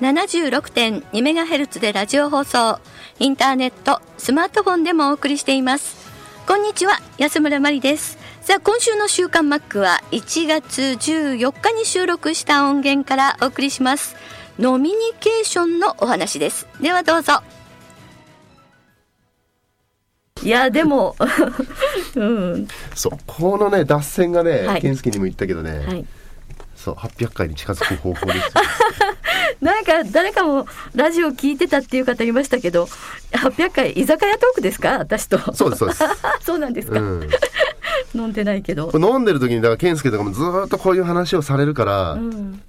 FM76.2MHz でラジオ放送インターネットスマートフォンでもお送りしています。こんにちは安村麻里です。さあ今週の週刊マックは1月14日に収録した音源からお送りします。ノミニケーションのお話です。ではどうぞ。いやでも うん。そうこのね脱線がね、はい。健介にも言ったけどね、はい。そう800回に近づく方法ですよ なんか誰かもラジオ聞いてたっていう方いましたけど800回居酒屋トークですか？私と。そうですそうです、そうなんですか、うん、飲んでないけど。飲んでる時にだから健介とかもずーっとこういう話をされるから、うん。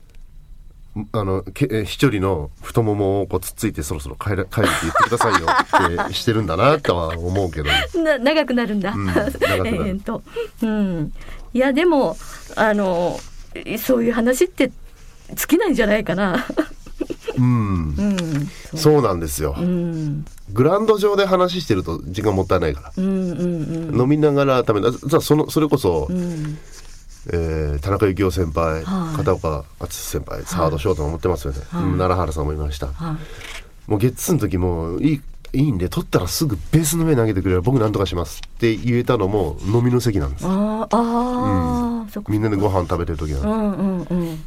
あのけえ一人の太ももをこうつっついてそろそろ帰る帰るって言ってくださいよってしてるんだなとは思うけど。な長くなるんだ、うん 長くなる。と、うん、いやでもあのそういう話って尽きないんじゃないかなうん。うん。そうなんですよ、うんグラウンド上で話してると時間もったいないから、うん。うん。うん。飲みながら食べなじゃあそのそれこそ、うん。えー田中幸雄先輩、はい。片岡敦先輩サードショートも持ってますよね、はい。うん奈良原さんもいました、はい。もうゲッツーの時もいいいいんで取ったらすぐベースの上に投げてくれれば僕なんとかしますって言えたのも飲みの席なんです。あーあー、そっかみんなでご飯食べてる時うなんんうんうんあでも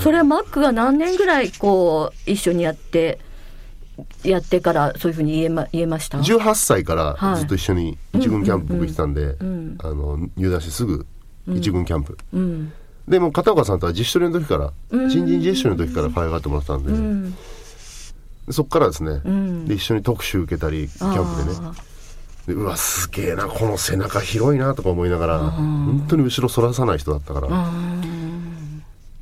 それはマックが何年ぐらいこう一緒にやってやってからそういうふうに言えま言えました？18歳からはい。ずっと一緒に一軍キャンプ僕行ってたんで、んあの入団してすぐ一軍キャンプ、うん。でも片岡さんとは自主トレの時から新人自主トレの時から可愛がってもらってたんで、うん。そっからですね、ん。で一緒に特集受けたりキャンプでね。あでうわすげえなこの背中広いなとか思いながら本当に後ろ反らさない人だったからあ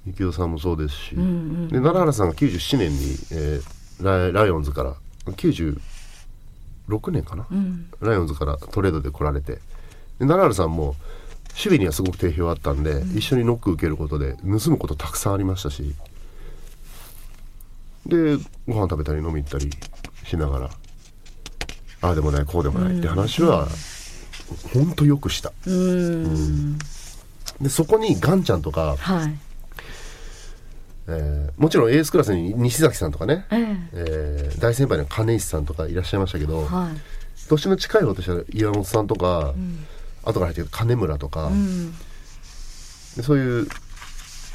幸雄さんもそうですし、んうんで奈良原さんが97年に、えーライライオンズから96年かな、うん。ライオンズからトレードで来られて。で奈良原さんも守備にはすごく定評あったんで、一緒にノック受けることで盗むことたくさんありましたし。でご飯食べたり飲み行ったりしながらああでもないこうでもないって話は本当よくした。うん。でそこにガンちゃんとか、はいえーもちろんエースクラスに西崎さんとかね、ええ。えー大先輩の金石さんとかいらっしゃいましたけど、はい。年の近い方としては岩本さんとか、後から入ってる金村とか、うん。でそういう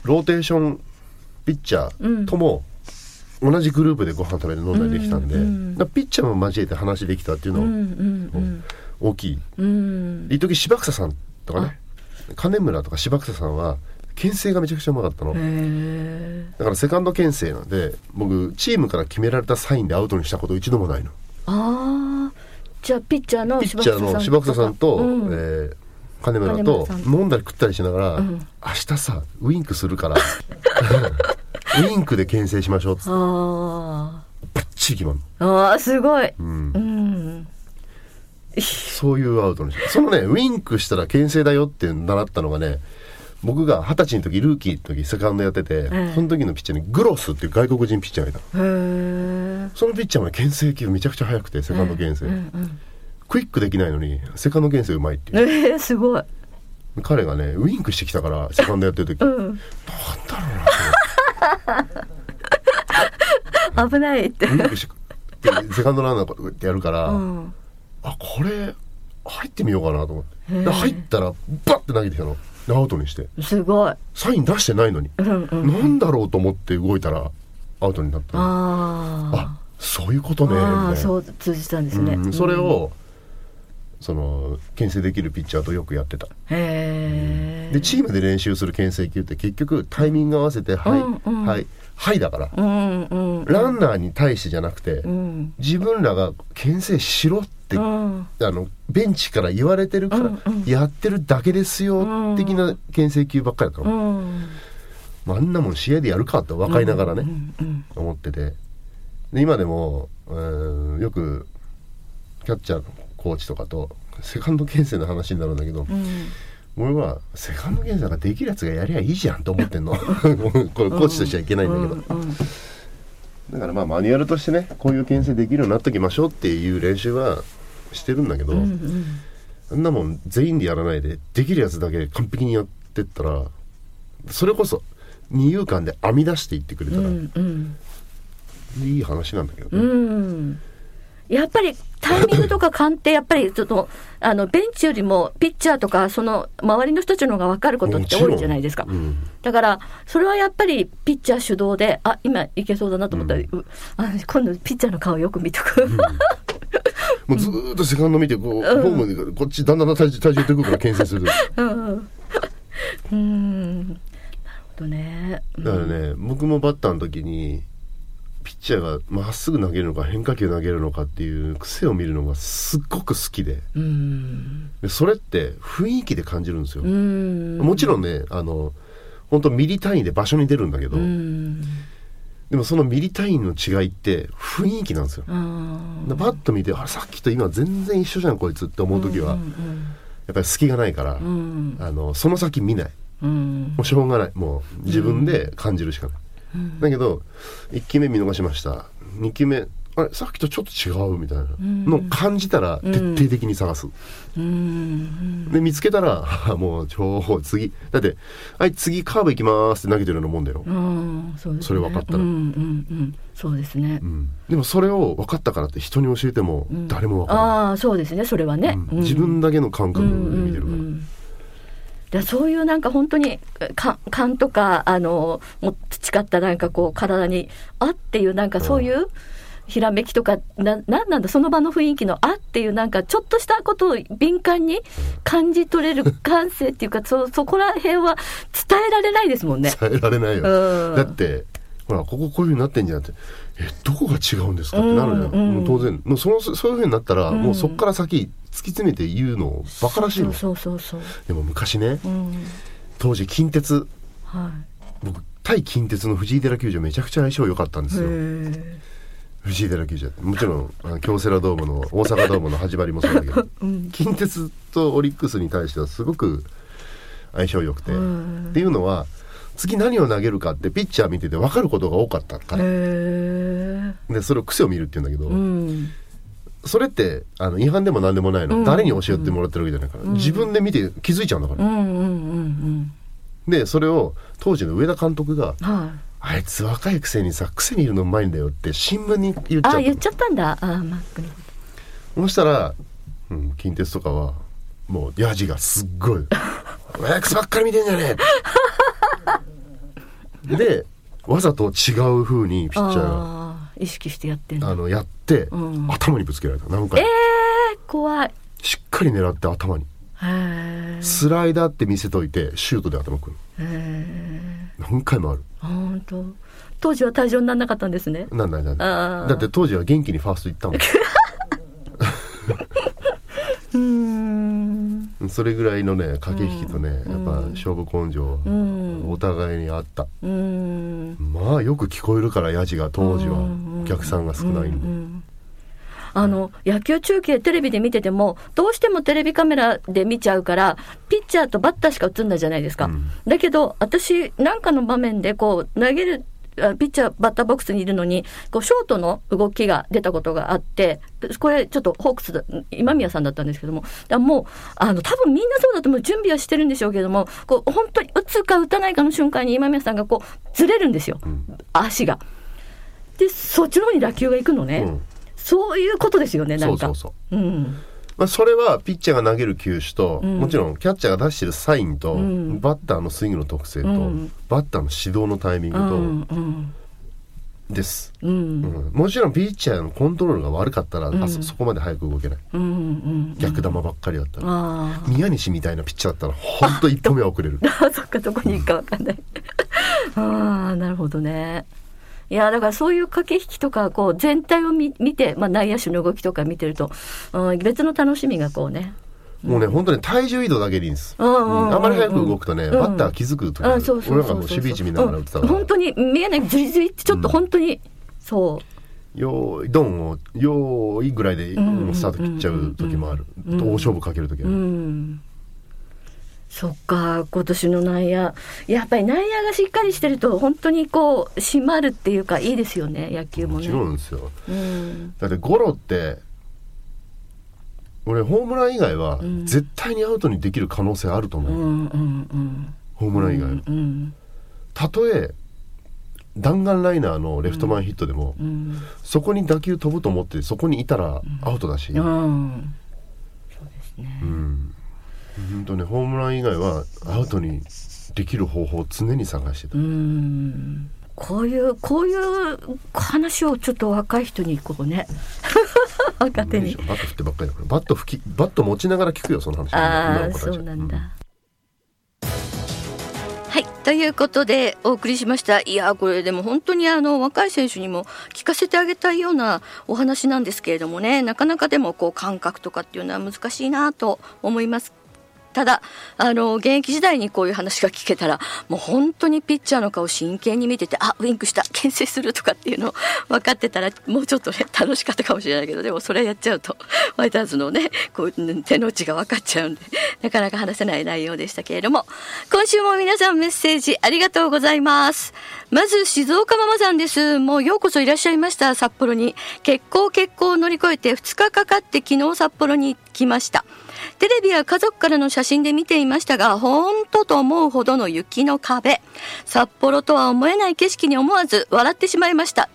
ローテーションピッチャーとも同じグループでご飯食べて飲んだりできたんで、うんピッチャーも交えて話できたっていうのはうんうん大きい。一時柴草さんとかね金村とか柴草さんは牽制がめちゃくちゃうまかったの。だからセカンド牽制なんで僕チームから決められたサインでアウトにしたこと一度もないの。ああじゃあピッチャーの柴草さんと、うん。えー金村金と。飲んだり食ったりしながら、ん。明日さウインクするから ウインクで牽制しましょうっつってあバッチリ決まあーすごい。の、うん。うん。そういうアウトにそのねウインクしたら牽制だよって習ったのがね僕が二十歳の時ルーキーの時セカンドやってて、えその時のピッチャーにグロスっていう外国人ピッチャーがいたそのピッチャーもね牽制球めちゃくちゃ速くてセカンド牽制、うんうんクイックできないのにセカンド牽制うまいっていう。えー、すごい。彼がねウインクしてきたからセカンドやってる時、なんだろうな危ないって。ウインクしてでセカンドランナーこうやってやるから、うん。あこれ入ってみようかなと思って。で入ったらバッて投げてきたの。でアウトにして。すごい。サイン出してないのに、うんうんなんだろうと思って動いたらアウトになった。のああそういうことねみあそう通じたんですね、うんそれを、その牽制できるピッチャーとよくやってた。へえでチームで練習する牽制球って結局タイミング合わせて「はい、うんうん。はいはい」だから、うんうん。ランナーに対してじゃなくて、うん。自分らが牽制しろって、うん。あのベンチから言われてるからやってるだけですよ、うん。的な牽制球ばっかりだったう。の、ん。まあ、あんなもん試合でやるかって分かりながらね、思ってて。で今でもうんよくキャッチャーのコーチとかとセカンド牽制の話になるんだけど、うん俺はセカンド牽制ができるやつがやりゃいいじゃんと思ってんの。これコーチとしてはいけないんだけど、うんうんだからまあマニュアルとしてねこういう牽制できるようになっときましょうっていう練習はしてるんだけど、うんうん。あんなもん全員でやらないでできるやつだけ完璧にやってったらそれこそ二遊間で編み出していってくれたら、うんうん。いい話なんだけどうね。んやっぱりタイミングとか勘ってやっぱりちょっと あのベンチよりもピッチャーとかその周りの人たちの方が分かることって多いじゃないですか。うんだから、それはやっぱりピッチャー主導で、あ、今いけそうだなと思ったら、うあ今度ピッチャーの顔よく見とく。もうずーっとセカンド見てこう、ホームにこっちだんだん体重体重ってくるから牽制するだかうん。うん。なるほどね。らね僕もバッターの時にピッチャーがまっすぐ投げるのか変化球投げるのかっていう癖を見るのがすっごく好きでうん。でそれって雰囲気で感じるんですよ、うん。もちろんねあの本当ミリ単位で場所に出るんだけど、うん。でもそのミリ単位の違いって雰囲気なんですよ、あでバッと見てあれさっきと今全然一緒じゃんこいつって思う時は、やっぱり隙がないから、うん。あのその先見ないうん。もうしょうがないもう自分で感じるしかない、だけど1球目見逃しました2球目あれさっきとちょっと違うみたいなのを感じたら徹底的に探す、うん。で見つけたら もう超次だって「はい次カーブ行きます」って投げてるようなもんだよ、うん。そね。それ分かったらうんうんうん。そうですねう。んでもそれを分かったからって人に教えても誰も分からない、ああ、そうですね。それはね。うん自分だけの感覚でうんうん見てるから、うんでそういうなんか本当にか勘とかあのもう培ったなんかこう体にあっていうなんかそういうひらめきとかななんなんだその場の雰囲気のあっていうなんかちょっとしたことを敏感に感じ取れる感性っていうか そそこら辺は伝えられないですもんね。伝えられないよ、うん。だってほらこここういうふうになってんじゃんってえどこが違うんですかってなるじゃん、うんうんもう当然。もうそのそういうふうになったら、もうそこから先突き詰めて言うのバカらしいのそうそうそう。でも昔ねうん。当時近鉄は僕対近鉄の藤井寺球場めちゃくちゃ相性良かったんですよ。え。藤井寺球場もちろんあの京セラドームの大阪ドームの始まりもそうだけど、近鉄とオリックスに対してはすごく相性良くて、うん。っていうのは次何を投げるかってピッチャー見てて分かることが多かったから。でそれを癖を見るって言うんだけど、うん。それってあの違反でも何でもないの、うん誰に教えてもらってるわけじゃないから、自分で見て気づいちゃうんだから、うんうんうんでそれを当時の上田監督がうん。はい。「あいつ若いくせにさ癖見るのうまいんだよ」って新聞に言っちゃったあ言っちゃったんだ。あマックそしたら、うん、近鉄とかはもうヤジがすっごい「お前癖ばっかり見てんじゃねえ!」でわざと違う風にピと。ッチャーがああ意識してやってんだ。あのやって、うん頭にぶつけられた何回えもえ怖い。しっかり狙って頭に。スライダーって見せといてシュートで頭くる。何回もある本当。当時は退場にならなかったんですね。なんだなんあーだだって当時は元気にファースト行ったもうーん。んそれぐらいのね駆け引きとね、やっぱ勝負根性、んお互いにあったうーん。まあよく聞こえるからヤジが当時はお客さんが少ないんで、うんあの野球中継テレビで見ててもどうしてもテレビカメラで見ちゃうからピッチャーとバッターしか映んないじゃないですか、うん。だけど私なんかの場面でこう投げるあピッチャーバッターボックスにいるのにこうショートの動きが出たことがあってこれちょっとホークスだ今宮さんだったんですけども。だもうあの多分みんなそうだと思う準備はしてるんでしょうけどもこう本当に打つか打たないかの瞬間に今宮さんがこうずれるんですよ、足が。でそっちの方に打球が行くのね、うん。そういうことですよねなんか。そうそうそう。うん。まあ、それはピッチャーが投げる球種と、ん。もちろんキャッチャーが出してるサインと、ん。バッターのスイングの特性と、うん。バッターの指導のタイミングと、うん。うん。です、うん。うん。もちろんピッチャーのコントロールが悪かったら、あそそこまで早く動けない。うん。うん。逆球ばっかりだったら、あ宮西みたいなピッチャーだったら本当一歩目は遅れる。あそっかどこに行くかわかんない。ああなるほどねいやだからそういう駆け引きとかこう全体を見見て、まあ、内野手の動きとか見てると、うん、別の楽しみがこうね。もうね本当に体重移動だけでいいんです、うんあんまり早く動くとね、うんバッター気づく時あるあそうそう俺なんかもう守備位置見ながら打ってたから、うん本当に見えないズリズリってちょっと本当に、そう。よーいドンをよーいぐらいでんもうスタート切っちゃう時もある、うん。大勝負かける時は、うんそっか今年の内野。やっぱり内野がしっかりしてると本当にこう締まるっていうかいいですよね野球もね。もちろんですよ。うん。だってゴロって俺ホームラン以外はん。絶対にアウトにできる可能性あると思う、うんうんうん。ホームラン以外。は、うん。たとえ弾丸ライナーのレフト前ヒットでも、うん。そこに打球飛ぶと思ってそこにいたらアウトだし、うん。そうですね。うん本当ねホームラン以外はアウトにできる方法を常に探してた、うん。こういうこういう話をちょっと若い人にこうね。若手に。バット振ってばっかりだから。バット拭きバット持ちながら聞くよその話。ああそうなんだ、はい。ということでお送りしました。いやこれでも本当にあの若い選手にも聞かせてあげたいようなお話なんですけれどもね。なかなかでもこう感覚とかっていうのは難しいなと思いますただあの現役時代にこういう話が聞けたらもう本当にピッチャーの顔真剣に見ててあウインクした牽制するとかっていうのを 分かってたらもうちょっとね楽しかったかもしれないけどでもそれやっちゃうとファイターズのねこう手の内が分かっちゃうんでなかなか話せない内容でしたけれども今週も皆さんメッセージありがとうございます。まず静岡ママさんです。もうようこそいらっしゃいました札幌に。結構結構乗り越えて2日かかって昨日札幌に来ました。テレビや家族からの写真で見ていましたが、本当と思うほどの雪の壁。札幌とは思えない景色に思わず笑ってしまいました。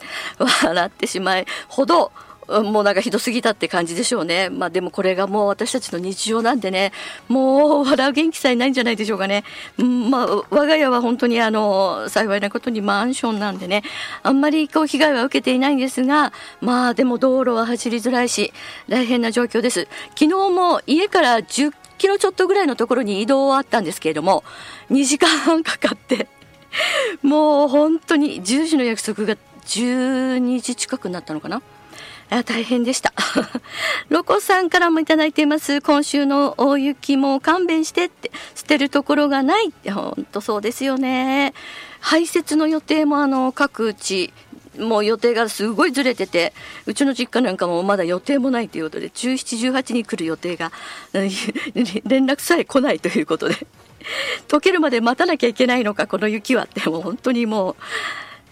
笑ってしまいほど、もうなんかひどすぎたって感じでしょうね。まあでもこれがもう私たちの日常なんでね、もう笑う元気さえないんじゃないでしょうかね。うんまあ我が家は本当にあの、幸いなことにマンションなんでね、あんまりこう被害は受けていないんですが、まあでも道路は走りづらいし、大変な状況です。昨日も家から10キロちょっとぐらいのところに移動はあったんですけれども、2時間半かかって、もう本当に10時の約束が12時近くになったのかな。あ大変でした。ロコさんからもいただいています。今週の大雪も勘弁してって、捨てるところがないって、本当そうですよね。排泄の予定もあの各地、もう予定がすごいずれてて、うちの実家なんかもまだ予定もないということで、17、18に来る予定が、連絡さえ来ないということで、溶けるまで待たなきゃいけないのか、この雪はって、もう本当にもう、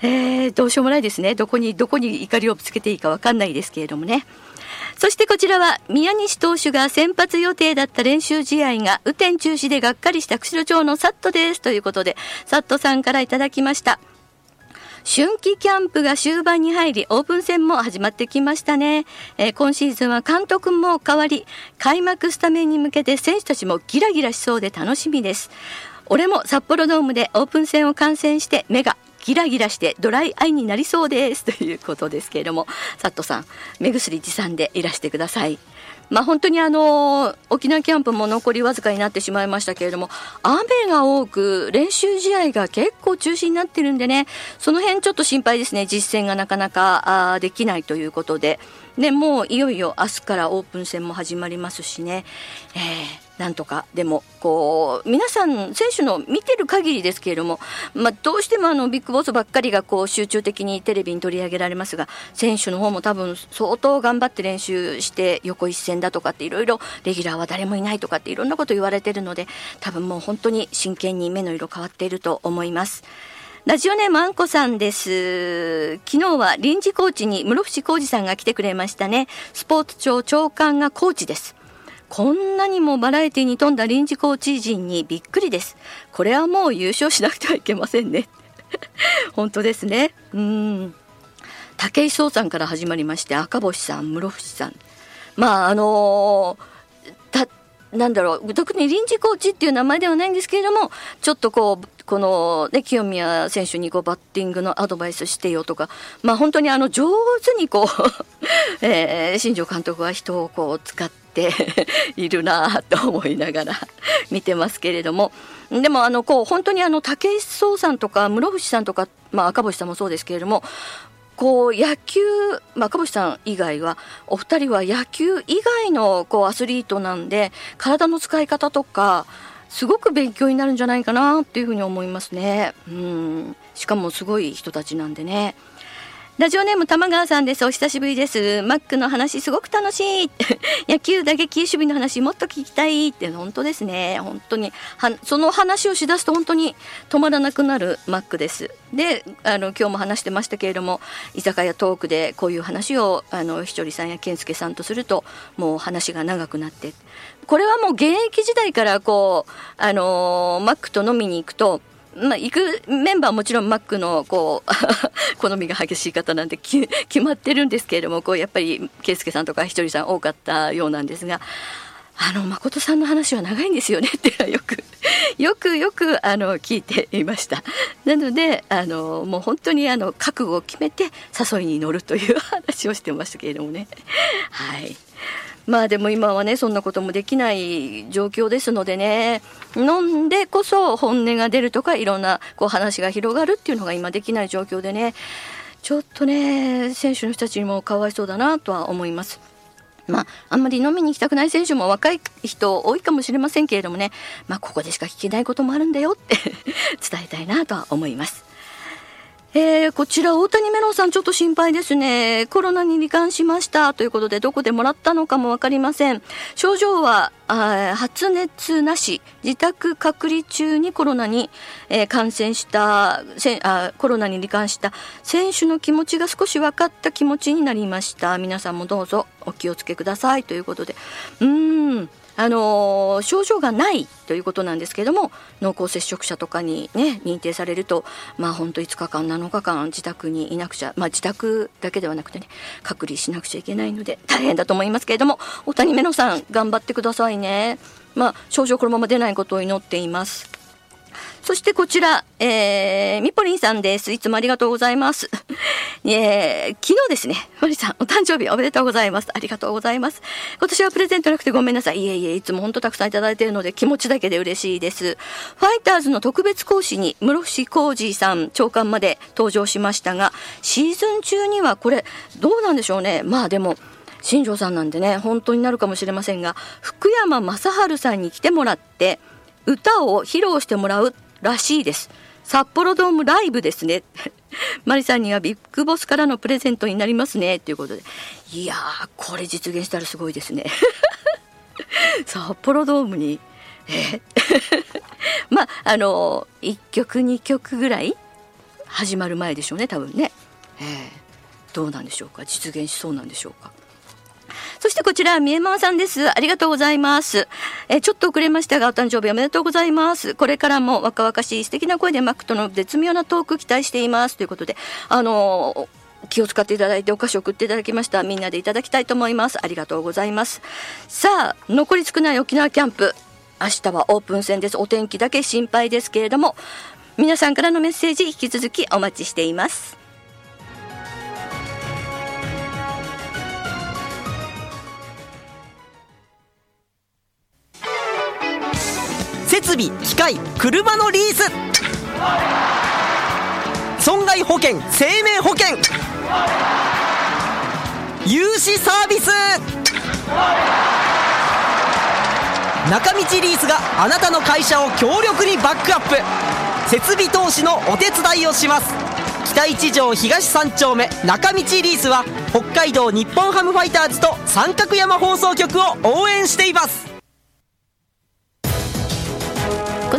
えー、どうしようもないですね。どこに、どこに怒りをぶつけていいかわかんないですけれどもね。そしてこちらは宮西投手が先発予定だった練習試合が雨天中止でがっかりした釧路町のサットです。ということで、サットさんからいただきました。春季キャンプが終盤に入り、オープン戦も始まってきましたね。えー今シーズンは監督も変わり、開幕スタメンに向けて選手たちもギラギラしそうで楽しみです。俺も札幌ドームでオープン戦を観戦して目がギラギラしてドライアイになりそうです。ということですけれども、サットさん、目薬持参でいらしてください。まあ本当にあの沖縄キャンプも残りわずかになってしまいましたけれども雨が多く練習試合が結構中止になってるんでねその辺ちょっと心配ですね。実戦がなかなかあできないということで。でもういよいよ明日からオープン戦も始まりますしね、えーなんとかでもこう皆さん選手の見てる限りですけれども、まあ、どうしてもあのビッグボスばっかりがこう集中的にテレビに取り上げられますが選手の方も多分相当頑張って練習して横一線だとかっていろいろレギュラーは誰もいないとかっていろんなこと言われてるので多分もう本当に真剣に目の色変わっていると思います。ラジオネームあんこさんです。昨日は臨時コーチに室伏浩二さんが来てくれましたね。スポーツ庁長官がコーチです。こんなにもバラエティに富んだ臨時コーチ陣にびっくりです。これはもう優勝しなくてはいけませんね。本当ですね。うん。武井壮さんから始まりまして、赤星さん、室伏さん。まあ、あのーたなんだろう、特に臨時コーチっていう名前ではないんですけれども、ちょっとこう、この、ね、清宮選手にこうバッティングのアドバイスしてよとか、まあ本当にあの上手にこう、えー、新庄監督は人をこう使ってて いるなと思いながら見てますけれども、でもあのこう本当にあの武井壮さんとか室伏さんとか、まあ赤星さんもそうですけれども、こう野球、まあ、赤星さん以外はお二人は野球以外のこうアスリートなんで体の使い方とかすごく勉強になるんじゃないかなっていうふうに思いますね。うんしかもすごい人たちなんでね。ラジオネーム玉川さんです。お久しぶりです。マックの話すごく楽しい。野球打撃守備の話もっと聞きたいって本当ですね。本当にその話をしだすと本当に止まらなくなるマックです。で、あの今日も話してましたけれども、居酒屋トークでこういう話をあのひとりさんや健介さんとするともう話が長くなって、これはもう現役時代からこうあのマックと飲みに行くと。まあ、行くメンバーはもちろんマックのこう 好みが激しい方なんで決まってるんですけれどもこうやっぱり圭介さんとかひとりさん多かったようなんですがあの誠さんの話は長いんですよねっていうのはよく よくよくあの聞いていました。なのであのもう本当にあの覚悟を決めて誘いに乗るという話をしてましたけれどもね。はい。まあでも今はねそんなこともできない状況ですのでね飲んでこそ本音が出るとかいろんなこう話が広がるっていうのが今できない状況でねちょっとね選手の人たちにもかわいそうだなとは思います。まあ、あんまり飲みに行きたくない選手も若い人多いかもしれませんけれどもね、まあ、ここでしか聞けないこともあるんだよって 伝えたいなとは思います。えー、こちら大谷メロンさんちょっと心配ですね。コロナに罹患しましたということでどこでもらったのかもわかりません。症状は発熱なし、自宅隔離中にコロナに、えー、感染したせあ、コロナに罹患した選手の気持ちが少し分かった気持ちになりました。皆さんもどうぞお気をつけくださいということで。うーん。あの、症状がないということなんですけれども濃厚接触者とかに、ね、認定されると、まあ、ほんと5日間7日間自宅にいなくちゃ、まあ、自宅だけではなくてね隔離しなくちゃいけないので大変だと思いますけれども大谷メロさん頑張ってくださいね。まあ、症状このまま出ないことを祈っています。そしてこちら、えー、みぽりんさんです。いつもありがとうございます。えー、昨日ですね、マリさん、お誕生日おめでとうございます。ありがとうございます。今年はプレゼントなくてごめんなさい。いえいえ、いつも本当たくさんいただいているので気持ちだけで嬉しいです。ファイターズの特別講師に室伏浩二さん、長官まで登場しましたが、シーズン中にはこれ、どうなんでしょうね。まあでも、新庄さんなんでね、本当になるかもしれませんが、福山雅治さんに来てもらって、歌を披露してもらうらしいです。札幌ドームライブですね。マリさんにはビッグボスからのプレゼントになりますね。ということで。いやーこれ実現したらすごいですね。札幌ドームに？え？まああの1曲2曲ぐらい始まる前でしょうね多分ね、えー、どうなんでしょうか？実現しそうなんでしょうか？そしてこちら、三重マさんです。ありがとうございます。えちょっと遅れましたが、お誕生日おめでとうございます。これからも若々しい素敵な声でマックとの絶妙なトーク期待しています。ということで、あの気を使っていただいてお菓子を送っていただきましたみんなでいただきたいと思いますありがとうございますさあ残り少ない沖縄キャンプ明日はオープン戦ですお天気だけ心配ですけれども皆さんからのメッセージ引き続きお待ちしています備機械車のリース。損害保険生命保険。融資サービス。中道リースがあなたの会社を強力にバックアップ。設備投資のお手伝いをします。北一条東三丁目中道リースは北海道日本ハムファイターズと三角山放送局を応援しています。